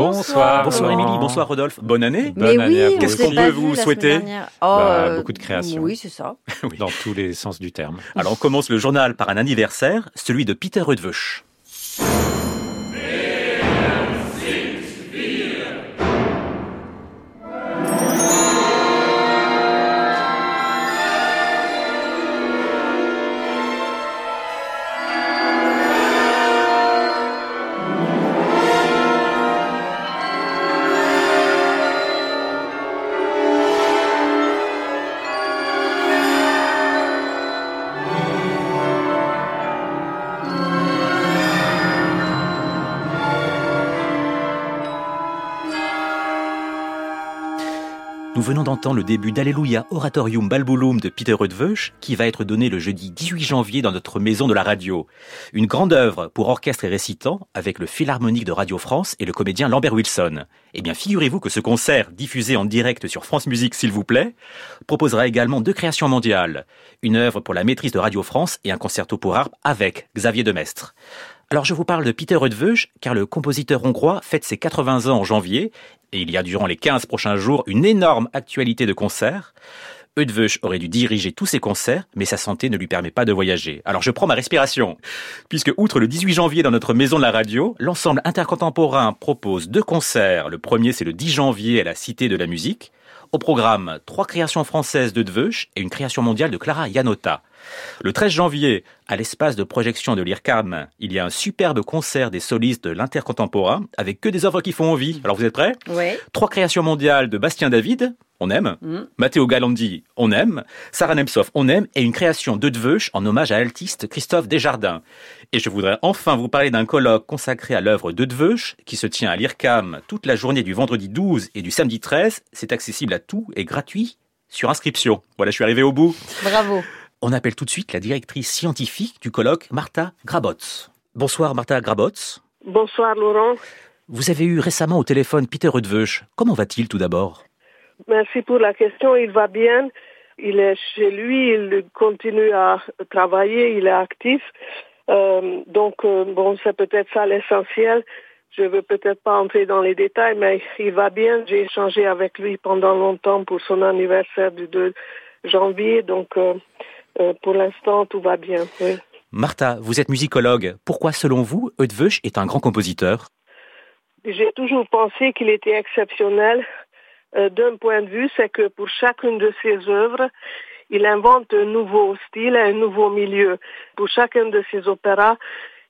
Bonsoir. Bonsoir Émilie, bonsoir Rodolphe. Bonne année. Mais Bonne année oui, à vous on Qu'est-ce qu'on peut vous souhaiter dernière? Bah, euh, beaucoup de création. Oui, c'est ça. Oui. Dans tous les sens du terme. Alors on commence le journal par un anniversaire, celui de Peter Rudveuch. Nous venons d'entendre le début d'Alleluia Oratorium Balbulum de Peter Rudveuch, qui va être donné le jeudi 18 janvier dans notre maison de la radio. Une grande œuvre pour orchestre et récitant, avec le Philharmonique de Radio France et le comédien Lambert Wilson. Eh bien, figurez-vous que ce concert, diffusé en direct sur France Musique, s'il vous plaît, proposera également deux créations mondiales. Une œuvre pour la maîtrise de Radio France et un concerto pour harpe avec Xavier Demestre. Alors je vous parle de Peter Rudveuch, car le compositeur hongrois fête ses 80 ans en janvier, et il y a durant les 15 prochains jours une énorme actualité de concerts. Eudveuch aurait dû diriger tous ses concerts, mais sa santé ne lui permet pas de voyager. Alors je prends ma respiration, puisque outre le 18 janvier dans notre maison de la radio, l'ensemble intercontemporain propose deux concerts. Le premier c'est le 10 janvier à la Cité de la Musique. Au programme, trois créations françaises d'Eudveuch et une création mondiale de Clara Yanota. Le 13 janvier, à l'espace de projection de l'IRCAM, il y a un superbe concert des solistes de l'intercontemporain avec que des œuvres qui font envie. Alors vous êtes prêts? Ouais. Trois créations mondiales de Bastien David, on aime. Mm. Matteo Galandi, on aime. Sarah Nemtsov, on aime. Et une création d'Eudveuch en hommage à l'altiste Christophe Desjardins. Et je voudrais enfin vous parler d'un colloque consacré à l'œuvre d'Eudveuch qui se tient à l'IRCAM toute la journée du vendredi 12 et du samedi 13. C'est accessible à tout et gratuit sur inscription. Voilà, je suis arrivé au bout. Bravo. On appelle tout de suite la directrice scientifique du colloque, Martha Grabotz. Bonsoir Martha Grabotz. Bonsoir Laurent. Vous avez eu récemment au téléphone Peter Rudveuch. Comment va-t-il tout d'abord? Merci pour la question. Il va bien. Il est chez lui. Il continue à travailler. Il est actif. Euh, donc, euh, bon, c'est peut-être ça l'essentiel. Je veux peut-être pas entrer dans les détails, mais il va bien. J'ai échangé avec lui pendant longtemps pour son anniversaire du 2 janvier. Donc, euh, euh, pour l'instant, tout va bien. Oui. Martha, vous êtes musicologue. Pourquoi, selon vous, Eudveuch est un grand compositeur? J'ai toujours pensé qu'il était exceptionnel euh, d'un point de vue, c'est que pour chacune de ses œuvres, il invente un nouveau style, un nouveau milieu. Pour chacun de ses opéras,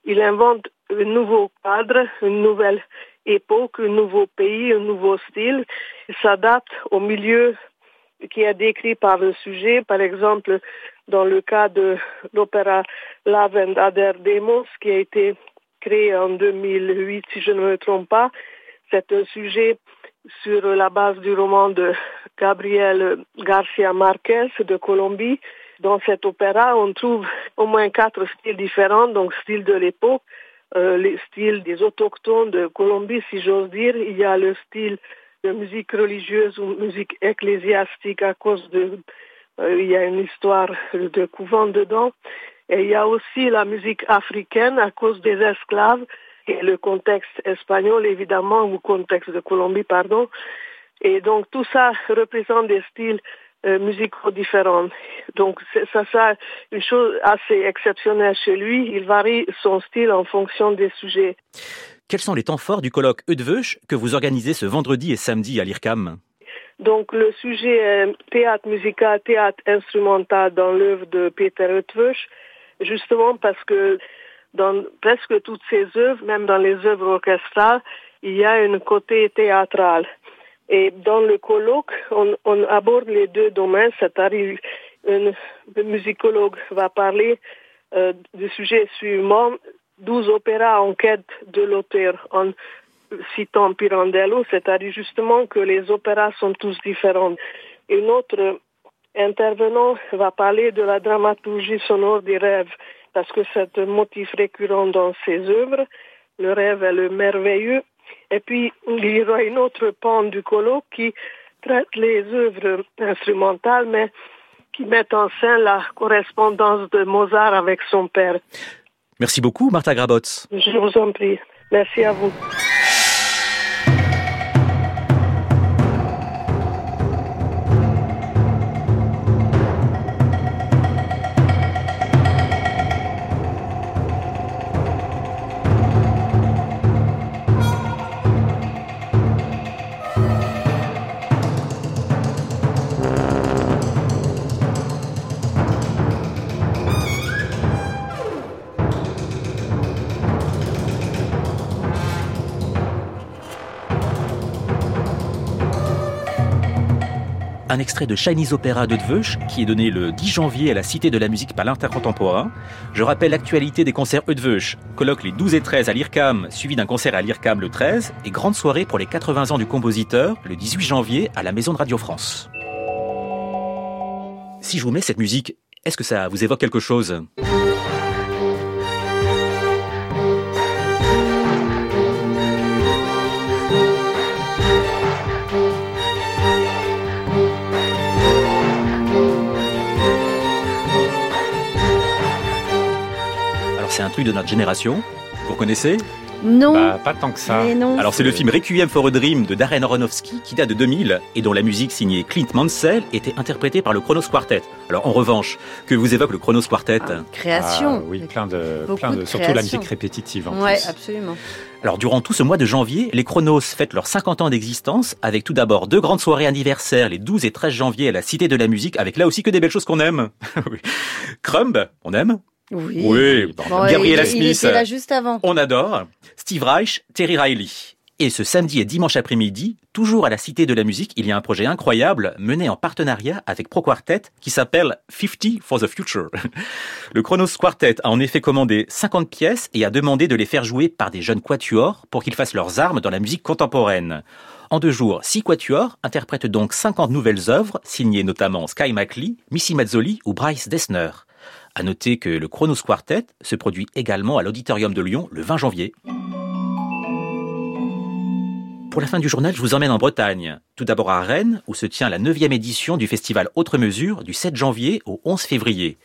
il invente un nouveau cadre, une nouvelle époque, un nouveau pays, un nouveau style. Il s'adapte au milieu qui est décrit par le sujet. Par exemple, dans le cas de l'opéra Love and Other Demos, qui a été créé en 2008, si je ne me trompe pas, c'est un sujet sur la base du roman de Gabriel Garcia Marquez de Colombie. Dans cet opéra, on trouve au moins quatre styles différents, donc style de l'époque, euh, les styles des autochtones de Colombie, si j'ose dire. Il y a le style de musique religieuse ou musique ecclésiastique à cause de... Euh, il y a une histoire de couvent dedans. Et il y a aussi la musique africaine à cause des esclaves et le contexte espagnol, évidemment, ou contexte de Colombie, pardon. Et donc, tout ça représente des styles euh, musicaux différents. Donc, ça, ça, une chose assez exceptionnelle chez lui. Il varie son style en fonction des sujets. Quels sont les temps forts du colloque Eudveuch que vous organisez ce vendredi et samedi à l'IRCAM? Donc, le sujet est théâtre musical, théâtre instrumental dans l'œuvre de Peter Eudveuch, justement parce que dans presque toutes ses œuvres, même dans les œuvres orchestrales, il y a un côté théâtral. Et dans le colloque, on, aborde les deux domaines, c'est-à-dire un musicologue va parler euh, du sujet suivant, 12 opéras en quête de l'auteur, citant Pirandello, c'est-à-dire justement que les opéras sont tous différents. Et notre intervenant va parler de la dramaturgie sonore des rêves, parce que c'est un motif récurrent dans ses œuvres. Le rêve est le merveilleux. Et puis, il y aura une autre pan du colloque qui traite les œuvres instrumentales, mais qui met en scène la correspondance de Mozart avec son père. Merci beaucoup, Martha Grabotz. Je vous en prie. Merci à vous. Un extrait de Chinese Opera de Dveuch, qui est donné le 10 janvier à la Cité de la musique par l'intercontemporain. Je rappelle l'actualité des concerts Eudveuch, colloque les 12 et 13 à l'IRCAM, suivi d'un concert à l'IRCAM le 13, et grande soirée pour les 80 ans du compositeur, le 18 janvier à la Maison de Radio France. Si je vous mets cette musique, est-ce que ça vous évoque quelque chose? Truc de notre génération. Vous connaissez non. Bah, pas tant que ça. Alors c'est le film Requiem for a Dream de Darren Aronofsky qui date de 2000 et dont la musique signée Clint Mansell était interprétée par le Chronos Quartet. Alors en revanche, que vous évoque le Chronos Quartet ah, Création. Ah, oui, plein de, plein de, surtout la musique répétitive. En ouais, absolument. Alors durant tout ce mois de janvier, les Chronos fêtent leurs 50 ans d'existence avec tout d'abord deux grandes soirées anniversaires les 12 et 13 janvier à la Cité de la Musique avec là aussi que des belles choses qu'on aime. Crumb, on aime oui. Oui. Smith. Il était là juste avant. On adore. Steve Reich, Terry Riley. Et ce samedi et dimanche après-midi, toujours à la Cité de la Musique, il y a un projet incroyable mené en partenariat avec Pro Quartet qui s'appelle 50 for the Future. Le Chronos Quartet a en effet commandé 50 pièces et a demandé de les faire jouer par des jeunes quatuors pour qu'ils fassent leurs armes dans la musique contemporaine. En deux jours, six quatuors interprètent donc 50 nouvelles œuvres, signées notamment Sky McLean, Missy Mazzoli ou Bryce Dessner. À noter que le Chronos Quartet se produit également à l'Auditorium de Lyon le 20 janvier. Pour la fin du journal, je vous emmène en Bretagne. Tout d'abord à Rennes, où se tient la 9e édition du festival Autre Mesure du 7 janvier au 11 février.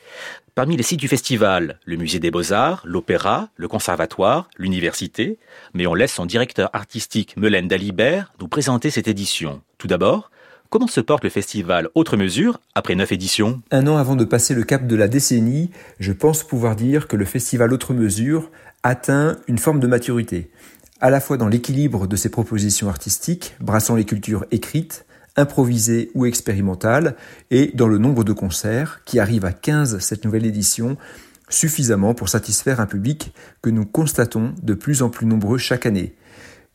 Parmi les sites du festival, le musée des beaux-arts, l'opéra, le conservatoire, l'université, mais on laisse son directeur artistique Melaine Dalibert nous présenter cette édition. Tout d'abord, Comment se porte le festival Autre Mesure après neuf éditions Un an avant de passer le cap de la décennie, je pense pouvoir dire que le festival Autre Mesure atteint une forme de maturité, à la fois dans l'équilibre de ses propositions artistiques, brassant les cultures écrites, improvisées ou expérimentales, et dans le nombre de concerts, qui arrive à 15 cette nouvelle édition, suffisamment pour satisfaire un public que nous constatons de plus en plus nombreux chaque année.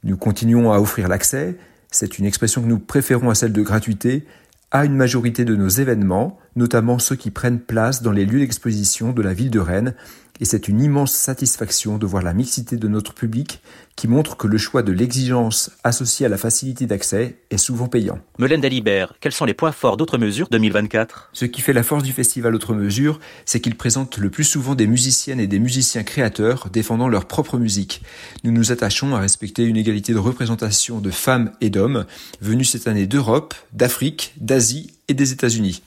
Nous continuons à offrir l'accès, c'est une expression que nous préférons à celle de gratuité, à une majorité de nos événements, notamment ceux qui prennent place dans les lieux d'exposition de la ville de Rennes, et c'est une immense satisfaction de voir la mixité de notre public qui montre que le choix de l'exigence associée à la facilité d'accès est souvent payant. Melaine Dalibert, quels sont les points forts d'Autre Mesure 2024 Ce qui fait la force du festival Autre Mesure, c'est qu'il présente le plus souvent des musiciennes et des musiciens créateurs défendant leur propre musique. Nous nous attachons à respecter une égalité de représentation de femmes et d'hommes venus cette année d'Europe, d'Afrique, d'Asie et des États-Unis.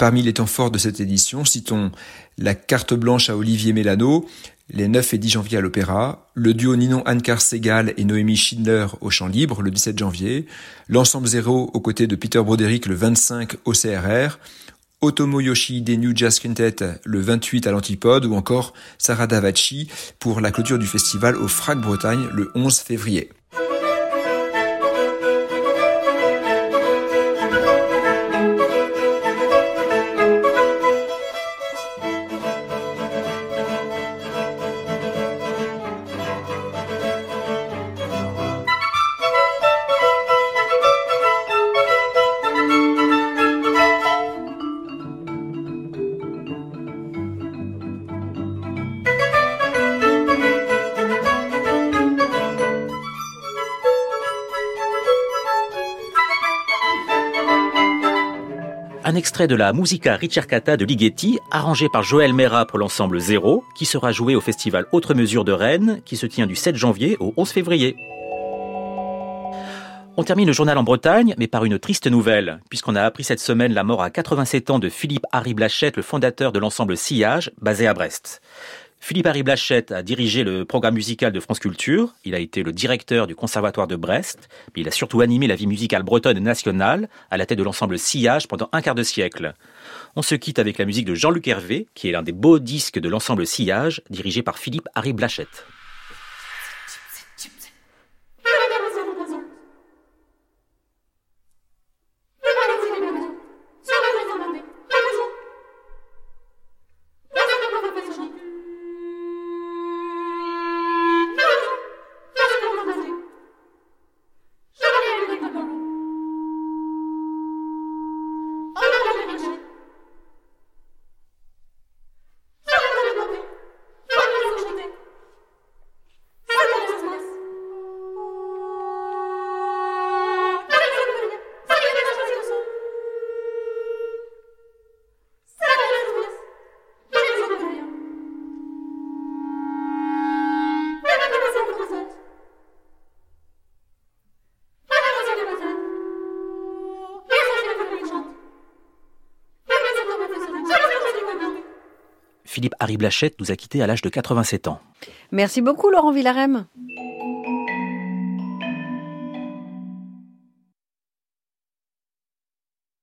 Parmi les temps forts de cette édition, citons la carte blanche à Olivier Mélano, les 9 et 10 janvier à l'Opéra, le duo Ninon Ancar Segal et Noémie Schindler au Champ Libre le 17 janvier, l'ensemble zéro aux côtés de Peter Broderick le 25 au CRR, Otomo Yoshi des New Jazz Quintet le 28 à l'Antipode ou encore Sarah Davachi pour la clôture du festival au Frac Bretagne le 11 février. Un extrait de la Musica Ricercata de Ligeti, arrangé par Joël Mera pour l'ensemble Zéro, qui sera joué au festival Autre Mesure de Rennes, qui se tient du 7 janvier au 11 février. On termine le journal en Bretagne, mais par une triste nouvelle, puisqu'on a appris cette semaine la mort à 87 ans de Philippe Harry Blachette, le fondateur de l'ensemble Sillage, basé à Brest. Philippe Harry Blachette a dirigé le programme musical de France Culture. Il a été le directeur du Conservatoire de Brest. Mais il a surtout animé la vie musicale bretonne et nationale à la tête de l'ensemble Sillage pendant un quart de siècle. On se quitte avec la musique de Jean-Luc Hervé, qui est l'un des beaux disques de l'ensemble Sillage, dirigé par Philippe Harry Blachette. Philippe Harry Blachette nous a quittés à l'âge de 87 ans. Merci beaucoup Laurent Villarem.